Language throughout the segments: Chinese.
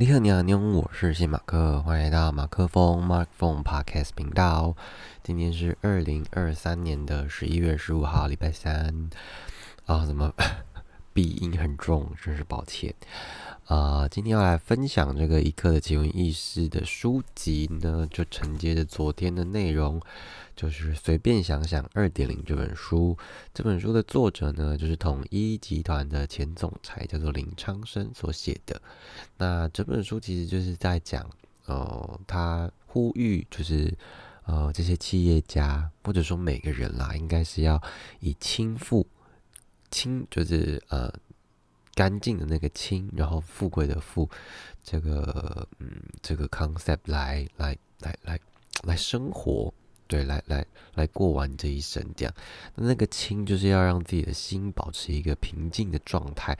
你好，你好，你好，我是谢马克，欢迎来到马克风 Mark Phone Podcast 频道。今天是二零二三年的十一月十五号，礼拜三。啊，怎么 鼻音很重？真是抱歉。啊，今天要来分享这个一刻的奇闻异事的书籍呢，就承接着昨天的内容。就是随便想想二点零这本书，这本书的作者呢，就是统一集团的前总裁，叫做林昌生所写的。那这本书其实就是在讲，呃，他呼吁就是呃这些企业家或者说每个人啦，应该是要以轻富轻，就是呃干净的那个清，然后富贵的富，这个嗯这个 concept 来来来来来生活。对，来来来过完这一生，这样。那个清就是要让自己的心保持一个平静的状态，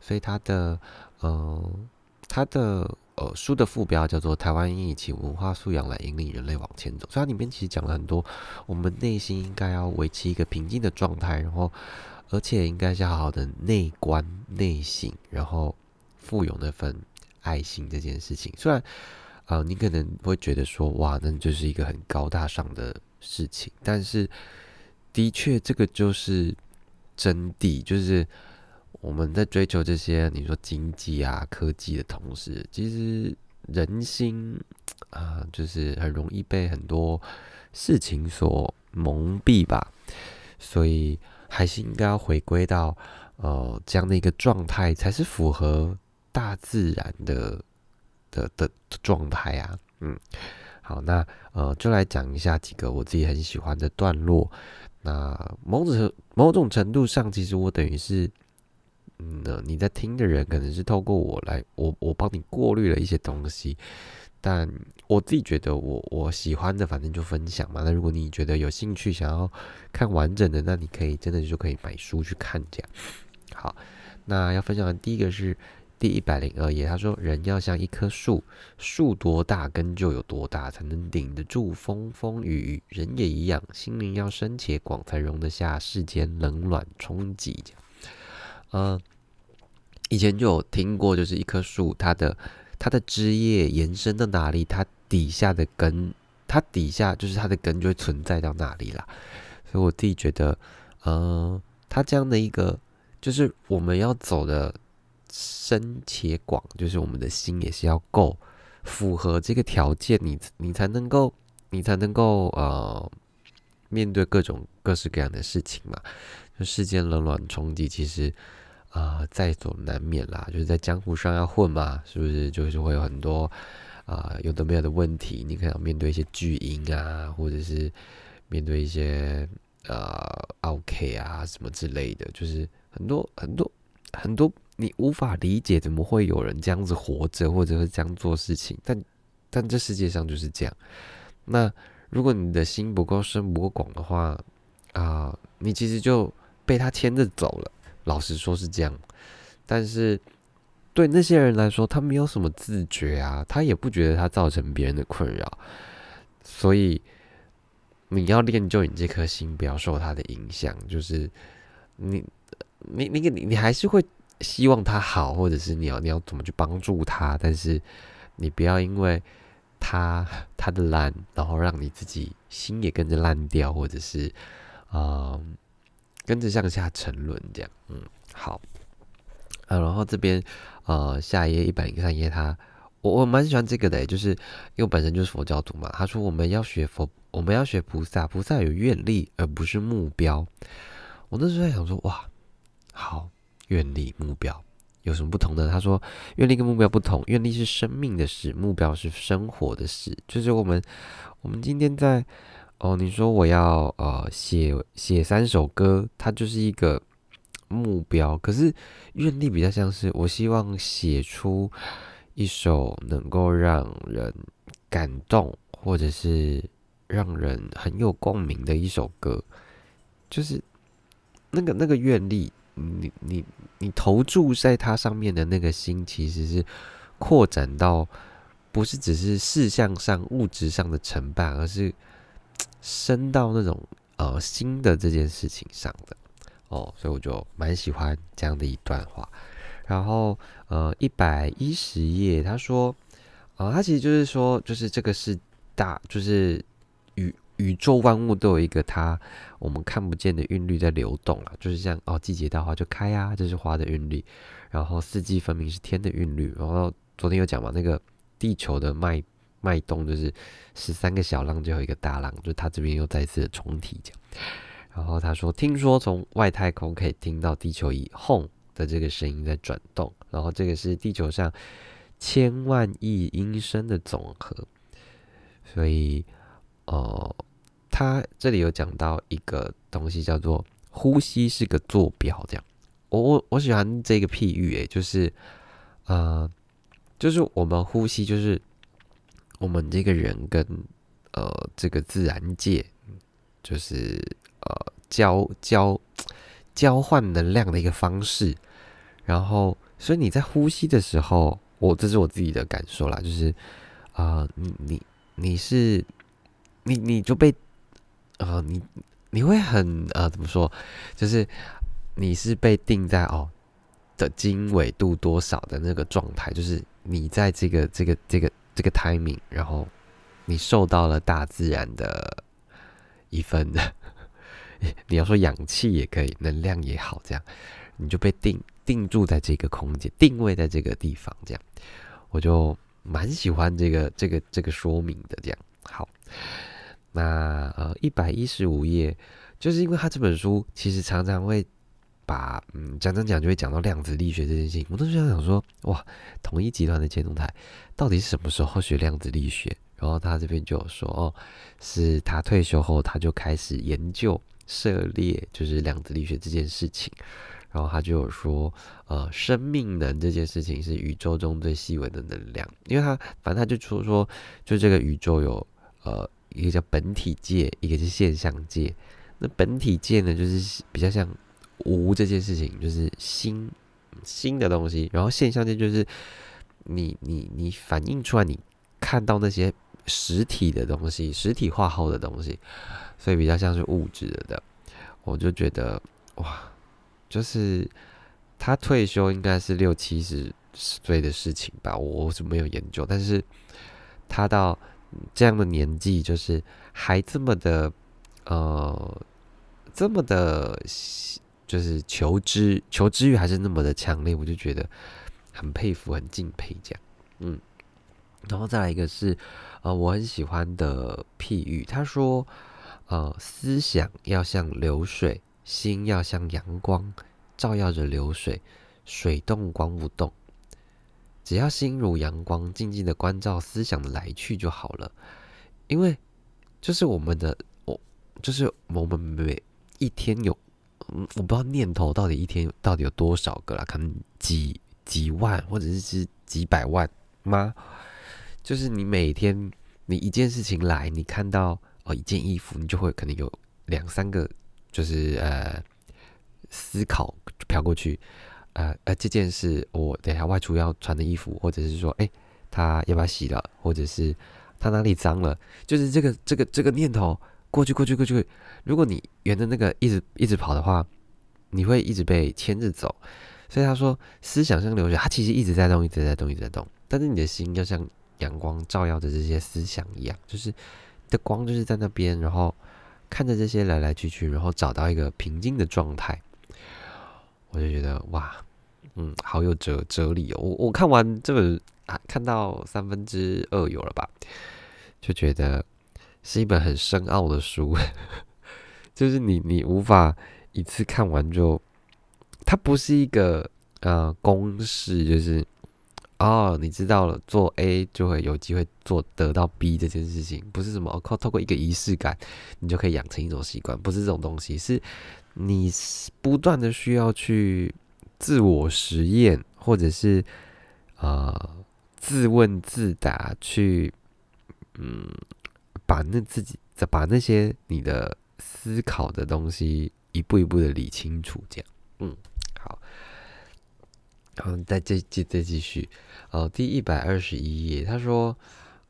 所以他的嗯，他的呃书的副标叫做《台湾应以其文化素养来引领人类往前走》，所以它里面其实讲了很多，我们内心应该要维持一个平静的状态，然后而且应该是好好的内观内省，然后富有那份爱心这件事情，虽然。啊，你可能会觉得说，哇，那就是一个很高大上的事情。但是，的确，这个就是真谛，就是我们在追求这些你说经济啊、科技的同时，其实人心啊，就是很容易被很多事情所蒙蔽吧。所以，还是应该要回归到呃这样的一个状态，才是符合大自然的。的的状态啊，嗯，好，那呃，就来讲一下几个我自己很喜欢的段落。那某种某种程度上，其实我等于是，嗯，你在听的人可能是透过我来，我我帮你过滤了一些东西。但我自己觉得，我我喜欢的，反正就分享嘛。那如果你觉得有兴趣，想要看完整的，那你可以真的就可以买书去看这样。好，那要分享的第一个是。第一百零二页，他说：“人要像一棵树，树多大根就有多大，才能顶得住风风雨雨。人也一样，心灵要深且广，才容得下世间冷暖冲击。”嗯，以前就有听过，就是一棵树，它的它的枝叶延伸到哪里，它底下的根，它底下就是它的根就会存在到哪里啦。所以我自己觉得，嗯，它这样的一个，就是我们要走的。深且广，就是我们的心也是要够符合这个条件，你你才能够，你才能够呃面对各种各式各样的事情嘛。就世间冷暖冲击，其实啊在所难免啦。就是在江湖上要混嘛，是不是？就是会有很多啊有的没有的问题，你可能面对一些巨婴啊，或者是面对一些呃 OK 啊什么之类的，就是很多很多很多。你无法理解怎么会有人这样子活着，或者是这样做事情，但但这世界上就是这样。那如果你的心不够深、不够广的话，啊，你其实就被他牵着走了。老实说是这样，但是对那些人来说，他没有什么自觉啊，他也不觉得他造成别人的困扰，所以你要练就你这颗心，不要受他的影响。就是你，你，你，你，你还是会。希望他好，或者是你要你要怎么去帮助他，但是你不要因为他他的烂，然后让你自己心也跟着烂掉，或者是啊跟着向下沉沦这样。嗯，好啊，然后这边呃下一页一百零三页，他我我蛮喜欢这个的，就是因为本身就是佛教徒嘛。他说我们要学佛，我们要学菩萨，菩萨有愿力而不是目标。我那时候在想说，哇，好。愿力目标有什么不同呢？他说，愿力跟目标不同，愿力是生命的事，目标是生活的事。就是我们，我们今天在哦，你说我要呃写写三首歌，它就是一个目标。可是愿力比较像是，我希望写出一首能够让人感动，或者是让人很有共鸣的一首歌，就是那个那个愿力。你你你投注在它上面的那个心，其实是扩展到不是只是事项上物质上的承办，而是升到那种呃新的这件事情上的。哦，所以我就蛮喜欢这样的一段话。然后呃一百一十页，他说啊，他其实就是说，就是这个是大，就是宇宇宙万物都有一个它我们看不见的韵律在流动啊，就是像哦季节到花就开啊，这是花的韵律，然后四季分明是天的韵律，然后昨天有讲嘛，那个地球的脉脉动就是十三个小浪就有一个大浪，就他这边又再次的重提讲。然后他说：“听说从外太空可以听到地球以轰的这个声音在转动，然后这个是地球上千万亿音声的总和。所以，呃，他这里有讲到一个东西叫做呼吸是个坐标，这样。我我我喜欢这个譬喻，诶，就是呃，就是我们呼吸，就是我们这个人跟呃这个自然界，就是。”呃，交交交换能量的一个方式，然后，所以你在呼吸的时候，我这是我自己的感受啦，就是啊，你你你是你你就被啊，你你会很呃，怎么说？就是你是被定在哦的经纬度多少的那个状态，就是你在这个这个这个这个 timing，然后你受到了大自然的一份的。你要说氧气也可以，能量也好，这样你就被定定住在这个空间，定位在这个地方，这样我就蛮喜欢这个这个这个说明的。这样好，那呃一百一十五页，就是因为他这本书其实常常会把嗯讲讲讲就会讲到量子力学这件事情，我都是想想说哇，统一集团的监督台到底是什么时候学量子力学？然后他这边就有说哦，是他退休后他就开始研究。涉猎就是量子力学这件事情，然后他就有说，呃，生命能这件事情是宇宙中最细微的能量，因为他反正他就说说，就这个宇宙有呃一个叫本体界，一个是现象界。那本体界呢，就是比较像无这件事情，就是新新的东西，然后现象界就是你你你反映出来，你看到那些实体的东西，实体化后的东西。所以比较像是物质的，我就觉得哇，就是他退休应该是六七十岁的事情吧，我是没有研究，但是他到这样的年纪，就是还这么的呃，这么的，就是求知求知欲还是那么的强烈，我就觉得很佩服，很敬佩这样，嗯，然后再来一个是呃，我很喜欢的譬喻，他说。呃，思想要像流水，心要像阳光，照耀着流水，水动光不动。只要心如阳光，静静的关照思想的来去就好了。因为就是我们的，我就是我们每一天有，嗯，我不知道念头到底一天到底有多少个了，可能几几万，或者是是几百万吗？就是你每天你一件事情来，你看到。哦，一件衣服，你就会可能有两三个，就是呃思考飘过去，呃呃，这件事我等下外出要穿的衣服，或者是说，哎，他要不要洗了，或者是他哪里脏了，就是这个这个这个念头过去过去过去，如果你沿着那个一直一直跑的话，你会一直被牵着走。所以他说，思想像流水，它其实一直在动，一直在动，一直在动，但是你的心要像阳光照耀着这些思想一样，就是。的光就是在那边，然后看着这些来来去去，然后找到一个平静的状态，我就觉得哇，嗯，好有哲哲理哦。我我看完这本啊，看到三分之二有了吧，就觉得是一本很深奥的书，就是你你无法一次看完就，它不是一个呃公式，就是。哦，你知道了，做 A 就会有机会做得到 B 这件事情，不是什么靠透过一个仪式感，你就可以养成一种习惯，不是这种东西，是你不断的需要去自我实验，或者是啊自问自答，去嗯把那自己把那些你的思考的东西一步一步的理清楚，这样，嗯，好。然后再继继再继续，呃，第一百二十一页，他说，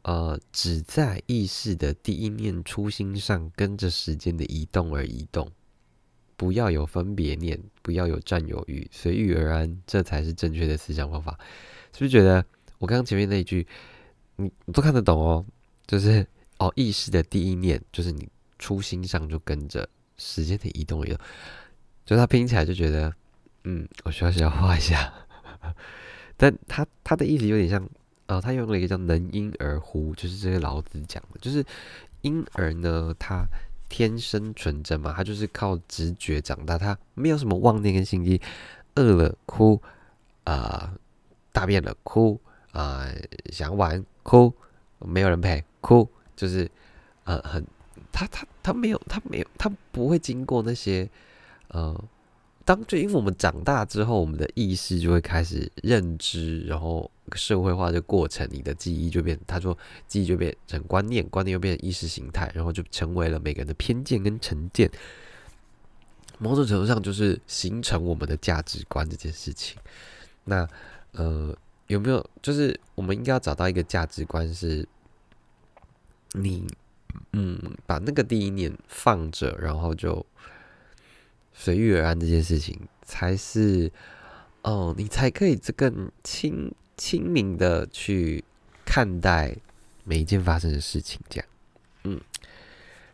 呃，只在意识的第一念初心上，跟着时间的移动而移动。不要有分别念，不要有占有欲，随遇而安，这才是正确的思想方法。是不是觉得我刚刚前面那一句，你都看得懂哦？就是哦，意识的第一念就是你初心上就跟着时间的移动一样，就他拼起来就觉得，嗯，我需要需要画一下。但他他的意思有点像，呃，他用了一个叫“能婴儿乎”，就是这个老子讲的，就是婴儿呢，他天生纯真嘛，他就是靠直觉长大，他没有什么妄念跟心机，饿了哭，啊，大便了哭，啊，想玩哭，没有人陪哭，就是呃，很他他他没有他没有他不会经过那些呃。当就因为我们长大之后，我们的意识就会开始认知，然后社会化的过程，你的记忆就变，他说记忆就变成观念，观念又变成意识形态，然后就成为了每个人的偏见跟成见。某种程度上就是形成我们的价值观这件事情。那呃有没有就是我们应该要找到一个价值观，是你嗯把那个第一念放着，然后就。随遇而安这件事情，才是哦，你才可以这更清清明的去看待每一件发生的事情，这样，嗯。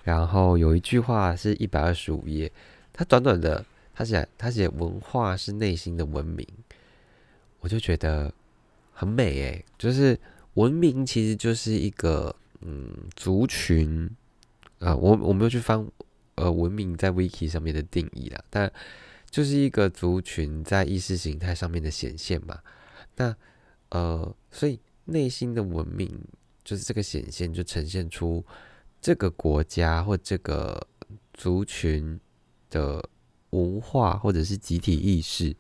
然后有一句话是一百二十五页，它短短的，他写他写文化是内心的文明，我就觉得很美诶，就是文明其实就是一个嗯族群啊，我我没有去翻。呃，文明在 Wiki 上面的定义啦，但就是一个族群在意识形态上面的显现嘛。那呃，所以内心的文明就是这个显现，就呈现出这个国家或这个族群的文化或者是集体意识。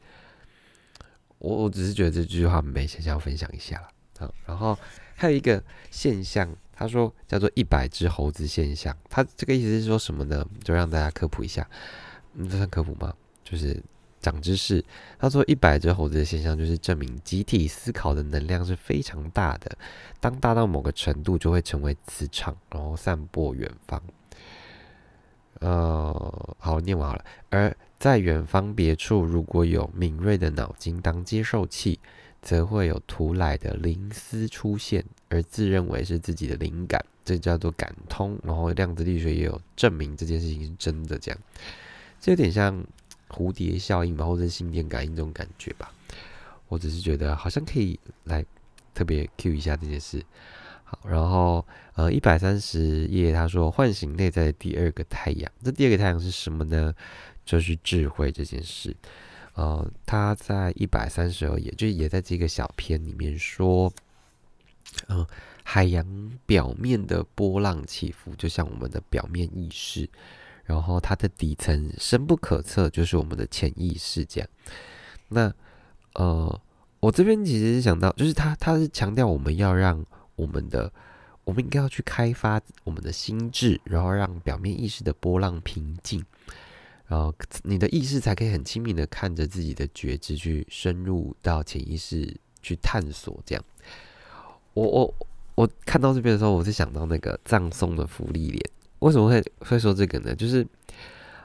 我我只是觉得这句话没想要分享一下了。好然后还有一个现象。他说叫做一百只猴子现象，他这个意思是说什么呢？就让大家科普一下，嗯，这算科普吗？就是长知识。他说一百只猴子的现象，就是证明集体思考的能量是非常大的，当大到某个程度，就会成为磁场，然后散播远方。呃，好，念完了。而在远方别处，如果有敏锐的脑筋当接受器。则会有突来的灵思出现，而自认为是自己的灵感，这叫做感通。然后量子力学也有证明这件事情是真的，这样，这有点像蝴蝶效应吧，或者心电感应这种感觉吧。我只是觉得好像可以来特别 Q 一下这件事。好，然后呃一百三十页，他说唤醒内在的第二个太阳，这第二个太阳是什么呢？就是智慧这件事。呃，他在一百三十二页，就也在这个小篇里面说，嗯，海洋表面的波浪起伏，就像我们的表面意识，然后它的底层深不可测，就是我们的潜意识。这样，那呃，我这边其实是想到，就是他他是强调我们要让我们的，我们应该要去开发我们的心智，然后让表面意识的波浪平静。然后你的意识才可以很亲密的看着自己的觉知，去深入到潜意识去探索。这样，我我我看到这边的时候，我是想到那个葬送的福利脸。为什么会会说这个呢？就是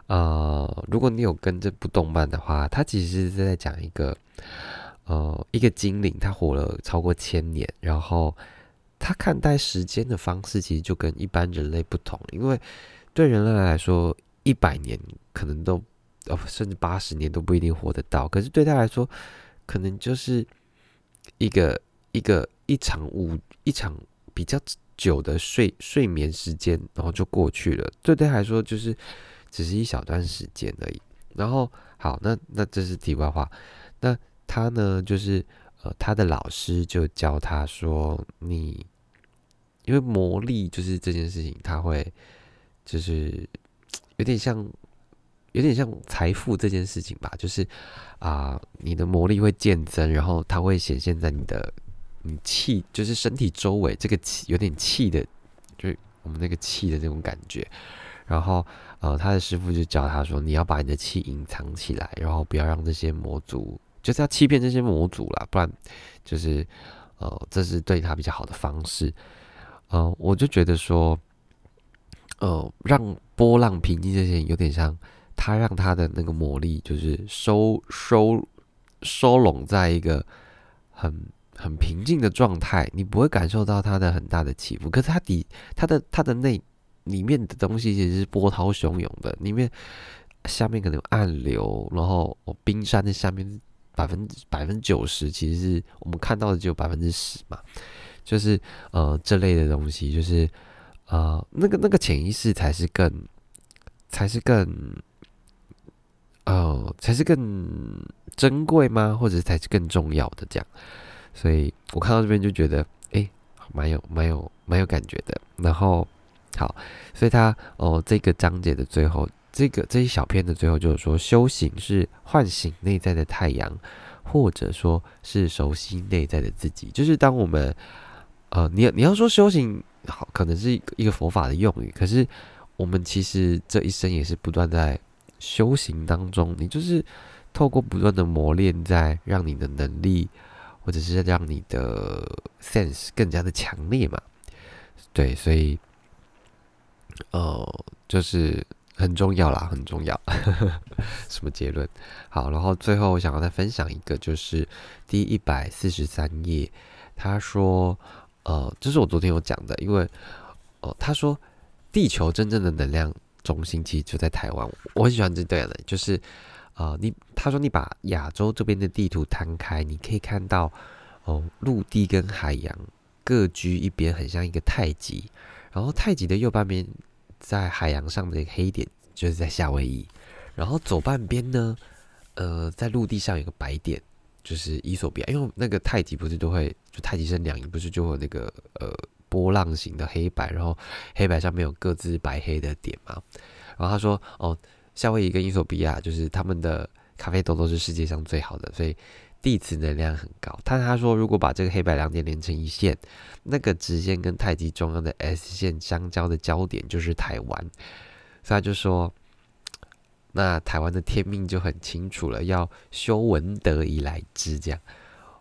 呃，如果你有跟这部动漫的话，它其实是在讲一个呃一个精灵，他活了超过千年，然后他看待时间的方式其实就跟一般人类不同，因为对人类来说。一百年可能都哦，甚至八十年都不一定活得到。可是对他来说，可能就是一个一个一场午一场比较久的睡睡眠时间，然后就过去了。对他来说，就是只是一小段时间而已。然后好，那那这是题外话。那他呢，就是呃，他的老师就教他说：“你因为魔力就是这件事情，他会就是。”有点像，有点像财富这件事情吧，就是啊，你的魔力会渐增，然后它会显现在你的你气，就是身体周围这个气有点气的，就是我们那个气的那种感觉。然后呃，他的师傅就教他说，你要把你的气隐藏起来，然后不要让这些魔族，就是要欺骗这些魔族啦，不然就是呃，这是对他比较好的方式。呃，我就觉得说。呃，让波浪平静这些有点像他让他的那个魔力就是收收收拢在一个很很平静的状态，你不会感受到它的很大的起伏。可是它底它的它的内里面的东西其实是波涛汹涌的，里面下面可能有暗流，然后冰山的下面百分之百分之九十其实是我们看到的只有百分之十嘛，就是呃这类的东西，就是呃那个那个潜意识才是更才是更呃才是更珍贵吗？或者才是更重要的这样？所以我看到这边就觉得哎，蛮有蛮有蛮有感觉的。然后好，所以他哦这个章节的最后。这个这一小篇的最后就是说，修行是唤醒内在的太阳，或者说是熟悉内在的自己。就是当我们，呃，你你要说修行好，可能是一个佛法的用语，可是我们其实这一生也是不断在修行当中。你就是透过不断的磨练，在让你的能力，或者是让你的 sense 更加的强烈嘛。对，所以，呃，就是。很重要啦，很重要。什么结论？好，然后最后我想要再分享一个，就是第一百四十三页，他说，呃，这是我昨天有讲的，因为，哦，他说地球真正的能量中心其实就在台湾。我很喜欢这对的，就是，呃，你他说你把亚洲这边的地图摊开，你可以看到，哦，陆地跟海洋各居一边，很像一个太极，然后太极的右半边。在海洋上的黑点就是在夏威夷，然后左半边呢，呃，在陆地上有个白点，就是伊索比亚。因为那个太极不是都会，就太极生两仪，不是就会那个呃波浪形的黑白，然后黑白上面有各自白黑的点嘛。然后他说，哦，夏威夷跟伊索比亚就是他们的咖啡豆都是世界上最好的，所以。地磁能量很高，但他说如果把这个黑白两点连成一线，那个直线跟太极中央的 S 线相交的焦点就是台湾，所以他就说，那台湾的天命就很清楚了，要修文德以来之这样，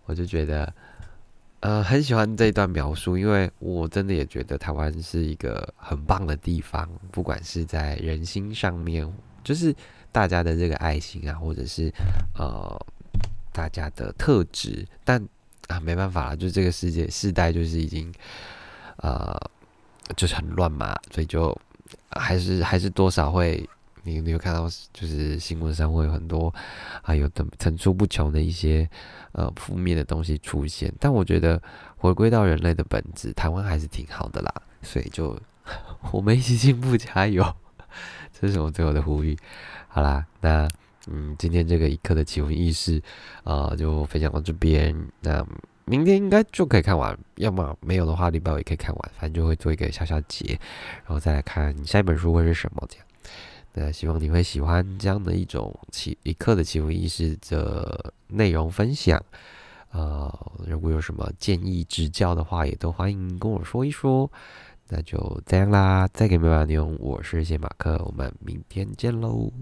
我就觉得，呃，很喜欢这一段描述，因为我真的也觉得台湾是一个很棒的地方，不管是在人心上面，就是大家的这个爱心啊，或者是呃。大家的特质，但啊，没办法了，就这个世界世代就是已经，呃，就是很乱嘛，所以就还是还是多少会，你你有看到，就是新闻上会有很多啊，有的层出不穷的一些呃负面的东西出现，但我觉得回归到人类的本质，台湾还是挺好的啦，所以就 我们一起进步加油，这是我最后的呼吁。好啦，那。嗯，今天这个一刻的奇闻异事，啊，就分享到这边。那明天应该就可以看完，要么没有的话，礼拜五也可以看完。反正就会做一个小小结，然后再来看下一本书会是什么这样。那希望你会喜欢这样的一种起一刻的奇闻异事的内容分享。呃，如果有什么建议指教的话，也都欢迎跟我说一说。那就这样啦，再给没完内容，我是谢马克，我们明天见喽。